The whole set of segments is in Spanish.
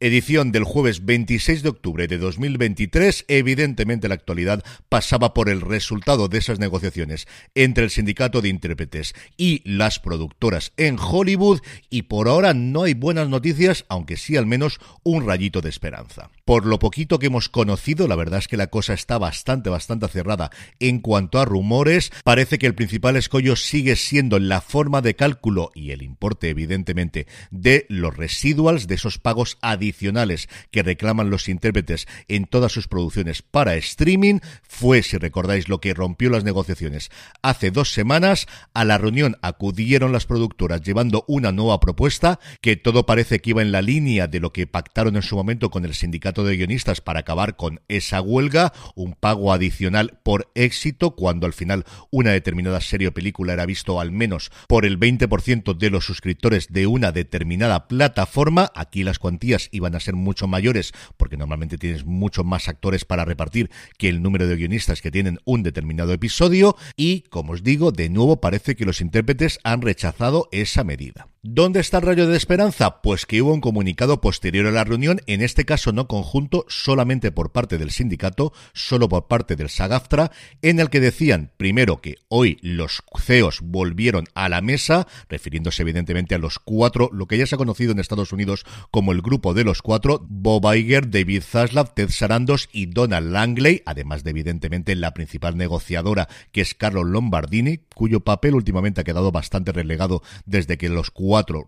Edición del jueves 26 de octubre de 2023. Evidentemente la actualidad pasaba por el resultado de esas negociaciones entre el sindicato de intérpretes y las productoras en Hollywood y por ahora no hay buenas noticias, aunque sí al menos un rayito de esperanza. Por lo poquito que hemos conocido, la verdad es que la cosa está bastante, bastante cerrada en cuanto a rumores. Parece que el principal escollo sigue siendo la forma de cálculo y el importe, evidentemente, de los residuals, de esos pagos adicionales adicionales que reclaman los intérpretes en todas sus producciones para streaming fue, si recordáis, lo que rompió las negociaciones hace dos semanas. A la reunión acudieron las productoras llevando una nueva propuesta que todo parece que iba en la línea de lo que pactaron en su momento con el sindicato de guionistas para acabar con esa huelga, un pago adicional por éxito cuando al final una determinada serie o película era visto al menos por el 20% de los suscriptores de una determinada plataforma. Aquí las cuantías iban a ser mucho mayores, porque normalmente tienes muchos más actores para repartir que el número de guionistas que tienen un determinado episodio, y como os digo, de nuevo parece que los intérpretes han rechazado esa medida. ¿Dónde está el rayo de esperanza? Pues que hubo un comunicado posterior a la reunión, en este caso no conjunto, solamente por parte del sindicato, solo por parte del SAGAFTRA, en el que decían, primero, que hoy los CEOs volvieron a la mesa, refiriéndose evidentemente a los cuatro, lo que ya se ha conocido en Estados Unidos como el grupo de los cuatro, Bob Iger, David Zaslav, Ted Sarandos y Donald Langley, además de evidentemente la principal negociadora, que es Carlos Lombardini, cuyo papel últimamente ha quedado bastante relegado desde que los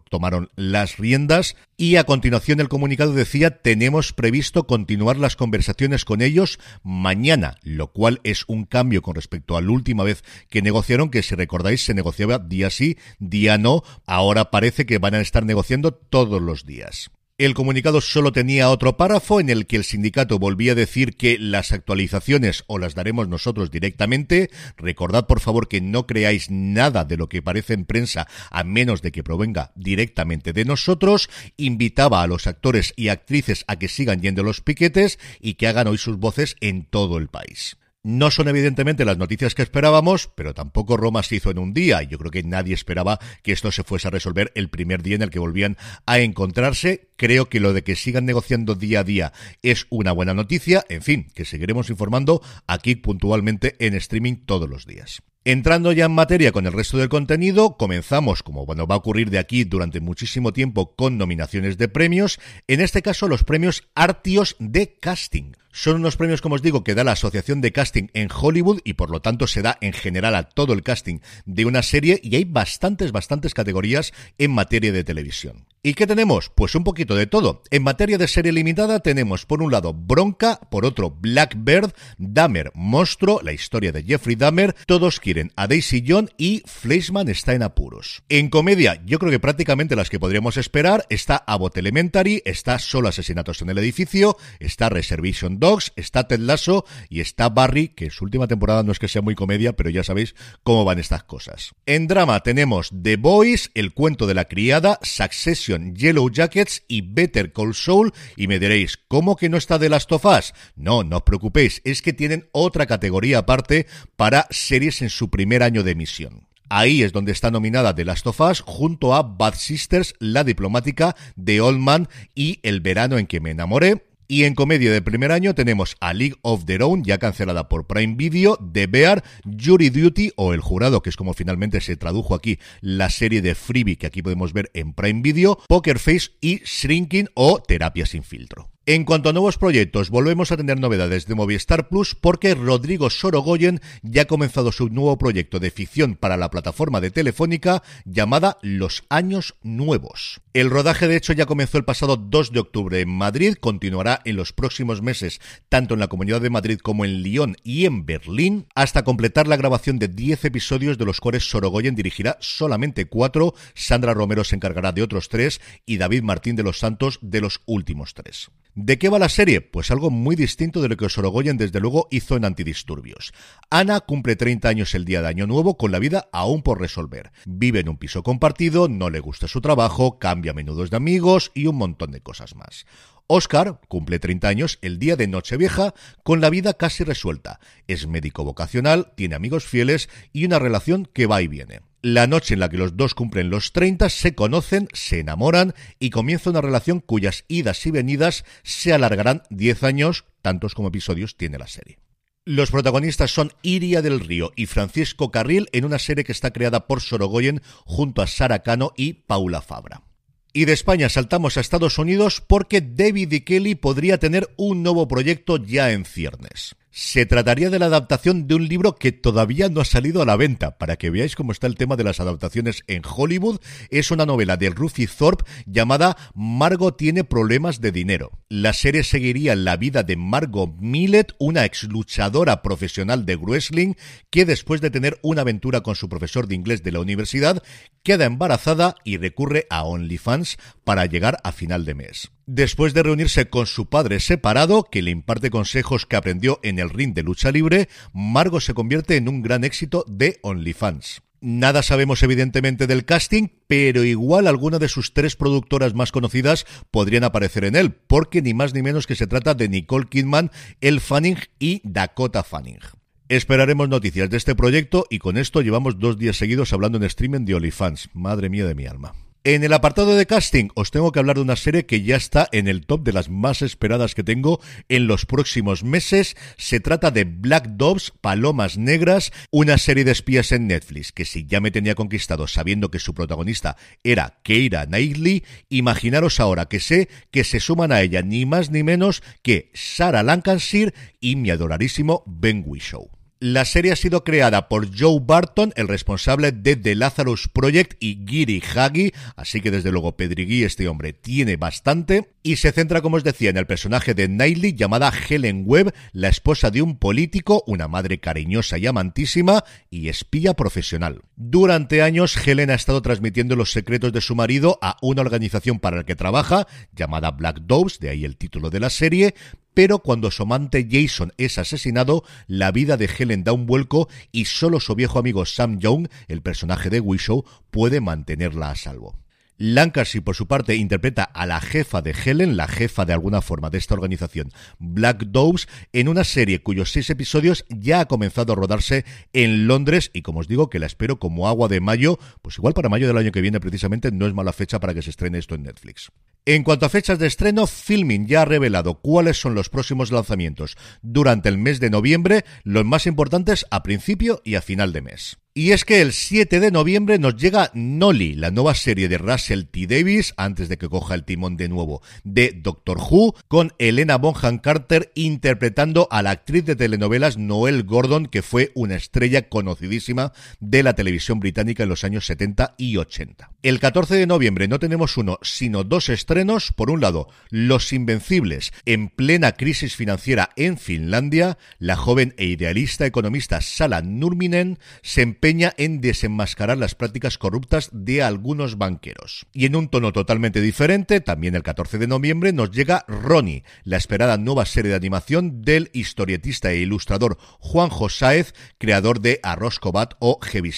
tomaron las riendas y a continuación el comunicado decía tenemos previsto continuar las conversaciones con ellos mañana, lo cual es un cambio con respecto a la última vez que negociaron, que si recordáis se negociaba día sí, día no, ahora parece que van a estar negociando todos los días. El comunicado solo tenía otro párrafo en el que el sindicato volvía a decir que las actualizaciones o las daremos nosotros directamente. Recordad por favor que no creáis nada de lo que parece en prensa a menos de que provenga directamente de nosotros. Invitaba a los actores y actrices a que sigan yendo los piquetes y que hagan hoy sus voces en todo el país. No son evidentemente las noticias que esperábamos, pero tampoco Roma se hizo en un día. Yo creo que nadie esperaba que esto se fuese a resolver el primer día en el que volvían a encontrarse. Creo que lo de que sigan negociando día a día es una buena noticia. En fin, que seguiremos informando aquí puntualmente en streaming todos los días. Entrando ya en materia con el resto del contenido, comenzamos, como va a ocurrir de aquí durante muchísimo tiempo, con nominaciones de premios, en este caso los premios Artios de Casting. Son unos premios, como os digo, que da la Asociación de Casting en Hollywood y por lo tanto se da en general a todo el casting de una serie y hay bastantes, bastantes categorías en materia de televisión. ¿Y qué tenemos? Pues un poquito de todo. En materia de serie limitada tenemos por un lado Bronca, por otro Blackbird, Dahmer, Monstruo, la historia de Jeffrey Dahmer, todos quieren a Daisy John y Fleischman está en apuros. En comedia, yo creo que prácticamente las que podríamos esperar, está Abbott Elementary, está Solo Asesinatos en el Edificio, está Reservation Dogs, está Ted Lasso y está Barry, que su última temporada no es que sea muy comedia, pero ya sabéis cómo van estas cosas. En drama tenemos The Boys, El cuento de la criada, Succession Yellow Jackets y Better Call Saul y me diréis, ¿cómo que no está de Last of Us? No, no os preocupéis, es que tienen otra categoría aparte para series en su primer año de emisión. Ahí es donde está nominada The Last of Us junto a Bad Sisters, La Diplomática, The Old Man y El Verano en que me enamoré, y en comedia de primer año tenemos a League of Their Own, ya cancelada por Prime Video, The Bear, Jury Duty o El Jurado, que es como finalmente se tradujo aquí la serie de Freebie que aquí podemos ver en Prime Video, Poker Face y Shrinking o Terapia sin filtro. En cuanto a nuevos proyectos, volvemos a tener novedades de Movistar Plus porque Rodrigo Sorogoyen ya ha comenzado su nuevo proyecto de ficción para la plataforma de Telefónica llamada Los Años Nuevos. El rodaje de hecho ya comenzó el pasado 2 de octubre en Madrid, continuará en los próximos meses tanto en la Comunidad de Madrid como en Lyon y en Berlín, hasta completar la grabación de 10 episodios de los cuales Sorogoyen dirigirá solamente 4, Sandra Romero se encargará de otros 3 y David Martín de los Santos de los últimos 3. ¿De qué va la serie? Pues algo muy distinto de lo que Sorogoyen desde luego hizo en Antidisturbios. Ana cumple 30 años el día de Año Nuevo con la vida aún por resolver. Vive en un piso compartido, no le gusta su trabajo, cambia a menudo de amigos y un montón de cosas más. Oscar cumple 30 años el día de Nochevieja con la vida casi resuelta. Es médico vocacional, tiene amigos fieles y una relación que va y viene. La noche en la que los dos cumplen los 30 se conocen, se enamoran y comienza una relación cuyas idas y venidas se alargarán 10 años, tantos como episodios tiene la serie. Los protagonistas son Iria del Río y Francisco Carril en una serie que está creada por Sorogoyen junto a Sara Cano y Paula Fabra. Y de España saltamos a Estados Unidos porque David y Kelly podría tener un nuevo proyecto ya en ciernes. Se trataría de la adaptación de un libro que todavía no ha salido a la venta. Para que veáis cómo está el tema de las adaptaciones en Hollywood, es una novela de Ruthie Thorpe llamada Margot tiene problemas de dinero. La serie seguiría la vida de Margot Millet, una ex luchadora profesional de wrestling que después de tener una aventura con su profesor de inglés de la universidad, queda embarazada y recurre a OnlyFans para llegar a final de mes. Después de reunirse con su padre separado, que le imparte consejos que aprendió en el ring de lucha libre, Margo se convierte en un gran éxito de OnlyFans. Nada sabemos evidentemente del casting, pero igual alguna de sus tres productoras más conocidas podrían aparecer en él, porque ni más ni menos que se trata de Nicole Kidman, El Fanning y Dakota Fanning. Esperaremos noticias de este proyecto y con esto llevamos dos días seguidos hablando en streaming de OnlyFans. Madre mía de mi alma. En el apartado de casting os tengo que hablar de una serie que ya está en el top de las más esperadas que tengo en los próximos meses. Se trata de Black Doves, Palomas Negras, una serie de espías en Netflix que si ya me tenía conquistado sabiendo que su protagonista era Keira Knightley, imaginaros ahora que sé que se suman a ella ni más ni menos que Sarah Lancashire y mi adorarísimo Ben Whishaw. La serie ha sido creada por Joe Barton, el responsable de The Lazarus Project y Giri Hagi, así que desde luego Pedrigui, este hombre, tiene bastante, y se centra, como os decía, en el personaje de Knightley llamada Helen Webb, la esposa de un político, una madre cariñosa y amantísima, y espía profesional. Durante años, Helen ha estado transmitiendo los secretos de su marido a una organización para la que trabaja, llamada Black Doves, de ahí el título de la serie, pero cuando su amante Jason es asesinado, la vida de Helen da un vuelco y solo su viejo amigo Sam Young, el personaje de Wishow, puede mantenerla a salvo. Lancashire, por su parte, interpreta a la jefa de Helen, la jefa de alguna forma de esta organización, Black Doves, en una serie cuyos seis episodios ya ha comenzado a rodarse en Londres y como os digo que la espero como agua de mayo, pues igual para mayo del año que viene precisamente no es mala fecha para que se estrene esto en Netflix. En cuanto a fechas de estreno, Filming ya ha revelado cuáles son los próximos lanzamientos durante el mes de noviembre, los más importantes a principio y a final de mes. Y es que el 7 de noviembre nos llega Nolly, la nueva serie de Russell T. Davis, antes de que coja el timón de nuevo, de Doctor Who, con Elena Bonham Carter interpretando a la actriz de telenovelas Noel Gordon, que fue una estrella conocidísima de la televisión británica en los años 70 y 80. El 14 de noviembre no tenemos uno, sino dos estrenos. Por un lado, Los Invencibles, en plena crisis financiera en Finlandia, la joven e idealista economista Sala Nurminen se empeña en desenmascarar las prácticas corruptas de algunos banqueros. Y en un tono totalmente diferente, también el 14 de noviembre nos llega Ronnie, la esperada nueva serie de animación del historietista e ilustrador Juan Josáez, creador de Arroscobat o Heavy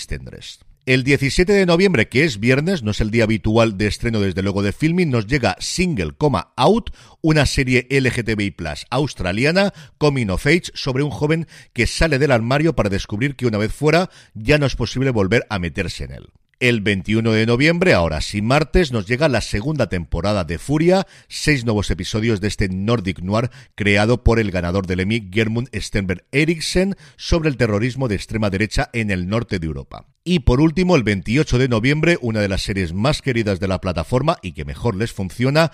el 17 de noviembre, que es viernes, no es el día habitual de estreno desde luego de filming, nos llega Single, Out, una serie LGTBI Plus australiana, Coming of Age, sobre un joven que sale del armario para descubrir que una vez fuera ya no es posible volver a meterse en él. El 21 de noviembre, ahora sí martes, nos llega la segunda temporada de Furia, seis nuevos episodios de este Nordic Noir creado por el ganador del Emmy, Germund Stenberg Eriksen, sobre el terrorismo de extrema derecha en el norte de Europa. Y por último, el 28 de noviembre, una de las series más queridas de la plataforma y que mejor les funciona,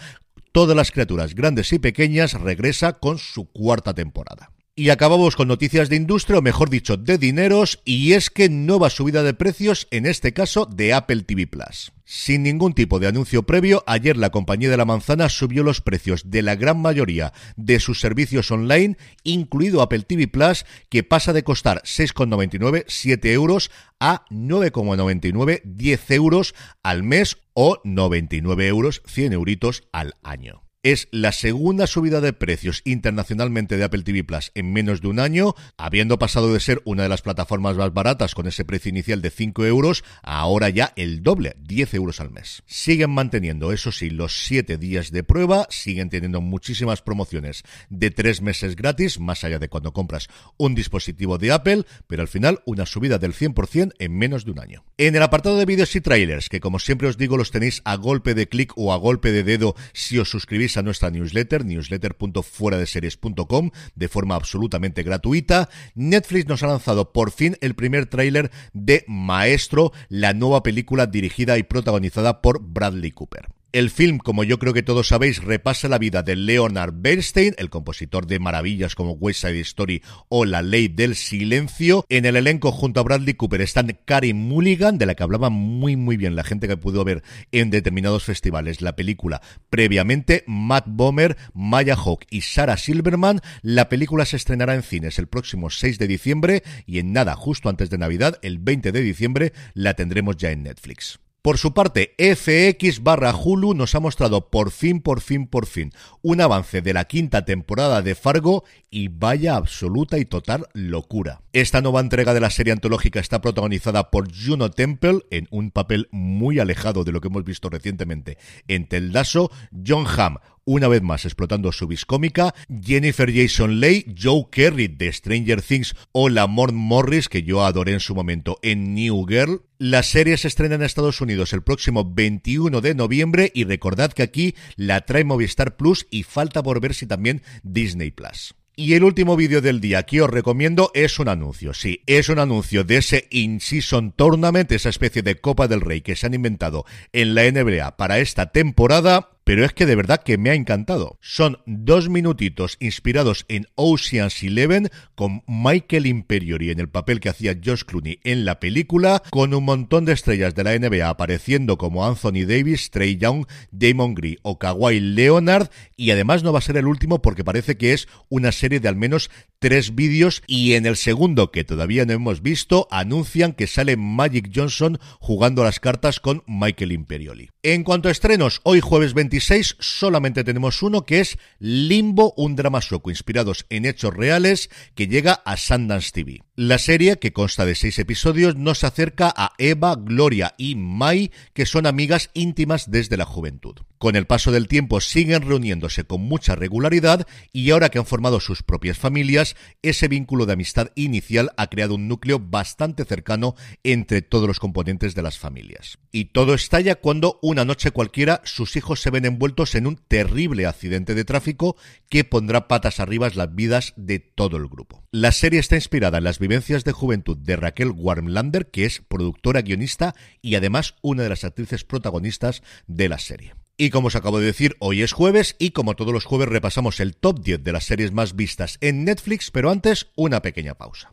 Todas las criaturas grandes y pequeñas regresa con su cuarta temporada. Y acabamos con noticias de industria, o mejor dicho, de dineros, y es que nueva subida de precios, en este caso de Apple TV Plus. Sin ningún tipo de anuncio previo, ayer la compañía de la manzana subió los precios de la gran mayoría de sus servicios online, incluido Apple TV Plus, que pasa de costar 6,99, 7 euros, a 9,99, 10 euros al mes o 99 euros, 100 euritos al año. Es la segunda subida de precios internacionalmente de Apple TV Plus en menos de un año, habiendo pasado de ser una de las plataformas más baratas con ese precio inicial de 5 euros, a ahora ya el doble, 10 euros al mes. Siguen manteniendo, eso sí, los 7 días de prueba, siguen teniendo muchísimas promociones de 3 meses gratis, más allá de cuando compras un dispositivo de Apple, pero al final una subida del 100% en menos de un año. En el apartado de vídeos y trailers, que como siempre os digo los tenéis a golpe de clic o a golpe de dedo si os suscribís a nuestra newsletter, newsletter.fueradeseries.com, de forma absolutamente gratuita. Netflix nos ha lanzado por fin el primer tráiler de Maestro, la nueva película dirigida y protagonizada por Bradley Cooper. El film, como yo creo que todos sabéis, repasa la vida de Leonard Bernstein, el compositor de maravillas como West Side Story o La Ley del Silencio. En el elenco junto a Bradley Cooper están Karen Mulligan, de la que hablaba muy muy bien la gente que pudo ver en determinados festivales la película previamente, Matt Bomer, Maya Hawke y Sarah Silverman. La película se estrenará en cines el próximo 6 de diciembre y en nada, justo antes de Navidad, el 20 de diciembre, la tendremos ya en Netflix. Por su parte, FX barra Hulu nos ha mostrado por fin, por fin, por fin un avance de la quinta temporada de Fargo y vaya absoluta y total locura. Esta nueva entrega de la serie antológica está protagonizada por Juno Temple en un papel muy alejado de lo que hemos visto recientemente en Teldaso, John Hamm, una vez más explotando su viscómica, Jennifer Jason Leigh, Joe Kerry de Stranger Things o Lamorne Morris, que yo adoré en su momento en New Girl. La serie se estrena en Estados Unidos el próximo 21 de noviembre y recordad que aquí la trae Movistar Plus y falta por ver si también Disney Plus. Y el último vídeo del día que os recomiendo es un anuncio. Sí, es un anuncio de ese In-Season Tournament, esa especie de Copa del Rey que se han inventado en la NBA para esta temporada pero es que de verdad que me ha encantado. Son dos minutitos inspirados en Ocean's Eleven con Michael Imperiori en el papel que hacía Josh Clooney en la película, con un montón de estrellas de la NBA apareciendo como Anthony Davis, Trey Young, Damon Green o Kawhi Leonard y además no va a ser el último porque parece que es una serie de al menos tres vídeos y en el segundo que todavía no hemos visto anuncian que sale Magic Johnson jugando las cartas con Michael Imperioli. En cuanto a estrenos, hoy jueves 26 solamente tenemos uno que es Limbo, un drama sueco inspirados en hechos reales que llega a Sundance TV. La serie, que consta de seis episodios, nos acerca a Eva, Gloria y Mai, que son amigas íntimas desde la juventud. Con el paso del tiempo siguen reuniéndose con mucha regularidad y ahora que han formado sus propias familias, ese vínculo de amistad inicial ha creado un núcleo bastante cercano entre todos los componentes de las familias. Y todo estalla cuando una noche cualquiera sus hijos se ven envueltos en un terrible accidente de tráfico que pondrá patas arriba las vidas de todo el grupo. La serie está inspirada en las vivencias de juventud de Raquel Warmlander, que es productora, guionista y además una de las actrices protagonistas de la serie. Y como os acabo de decir, hoy es jueves y como todos los jueves repasamos el top 10 de las series más vistas en Netflix, pero antes una pequeña pausa.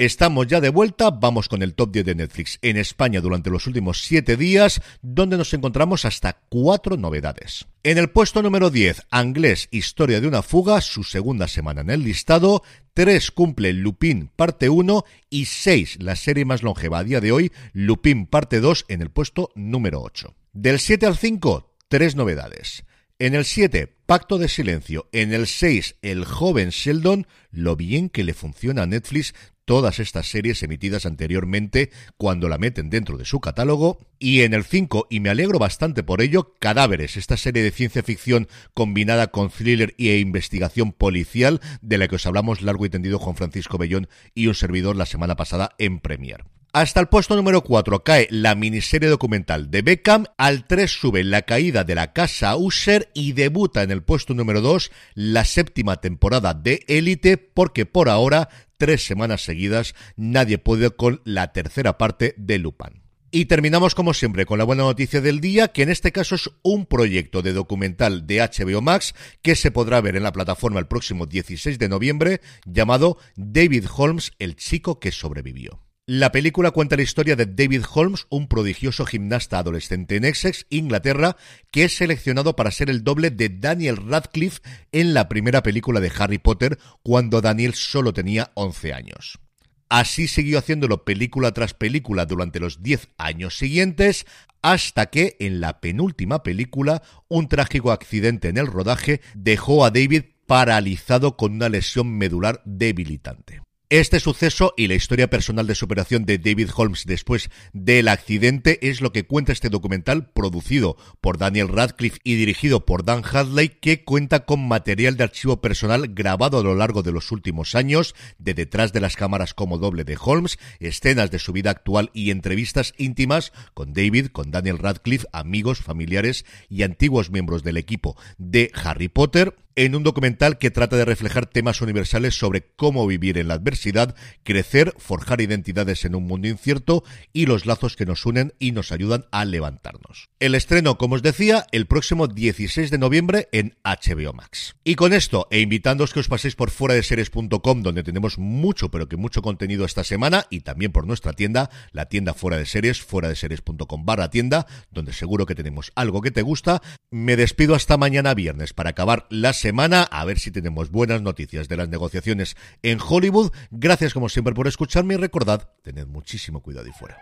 Estamos ya de vuelta, vamos con el top 10 de Netflix en España durante los últimos 7 días, donde nos encontramos hasta cuatro novedades. En el puesto número 10, Anglés, Historia de una fuga, su segunda semana en el listado. 3 cumple Lupin parte 1 y 6, la serie más longeva a día de hoy, Lupin parte 2 en el puesto número 8. Del 7 al 5, tres novedades. En el 7, Pacto de Silencio. En el 6, El joven Sheldon. Lo bien que le funciona a Netflix todas estas series emitidas anteriormente cuando la meten dentro de su catálogo. Y en el 5, y me alegro bastante por ello, Cadáveres, esta serie de ciencia ficción combinada con thriller e investigación policial de la que os hablamos largo y tendido Juan Francisco Bellón y un servidor la semana pasada en Premier. Hasta el puesto número 4 cae la miniserie documental de Beckham, al 3 sube La caída de la casa Usher y debuta en el puesto número 2 la séptima temporada de Élite porque por ahora tres semanas seguidas, nadie puede con la tercera parte de Lupin. Y terminamos como siempre con la buena noticia del día, que en este caso es un proyecto de documental de HBO Max que se podrá ver en la plataforma el próximo 16 de noviembre, llamado David Holmes, el chico que sobrevivió. La película cuenta la historia de David Holmes, un prodigioso gimnasta adolescente en Essex, Inglaterra, que es seleccionado para ser el doble de Daniel Radcliffe en la primera película de Harry Potter, cuando Daniel solo tenía 11 años. Así siguió haciéndolo película tras película durante los 10 años siguientes, hasta que en la penúltima película un trágico accidente en el rodaje dejó a David paralizado con una lesión medular debilitante. Este suceso y la historia personal de superación de David Holmes después del accidente es lo que cuenta este documental producido por Daniel Radcliffe y dirigido por Dan Hadley que cuenta con material de archivo personal grabado a lo largo de los últimos años, de detrás de las cámaras como doble de Holmes, escenas de su vida actual y entrevistas íntimas con David, con Daniel Radcliffe, amigos, familiares y antiguos miembros del equipo de Harry Potter en un documental que trata de reflejar temas universales sobre cómo vivir en la adversidad, crecer, forjar identidades en un mundo incierto y los lazos que nos unen y nos ayudan a levantarnos. El estreno, como os decía, el próximo 16 de noviembre en HBO Max. Y con esto, e invitándoos que os paséis por fuera de series.com, donde tenemos mucho, pero que mucho contenido esta semana, y también por nuestra tienda, la tienda fuera de series, fuera de series.com barra tienda, donde seguro que tenemos algo que te gusta. Me despido hasta mañana viernes para acabar la semana, a ver si tenemos buenas noticias de las negociaciones en Hollywood. Gracias como siempre por escucharme y recordad, tened muchísimo cuidado y fuera.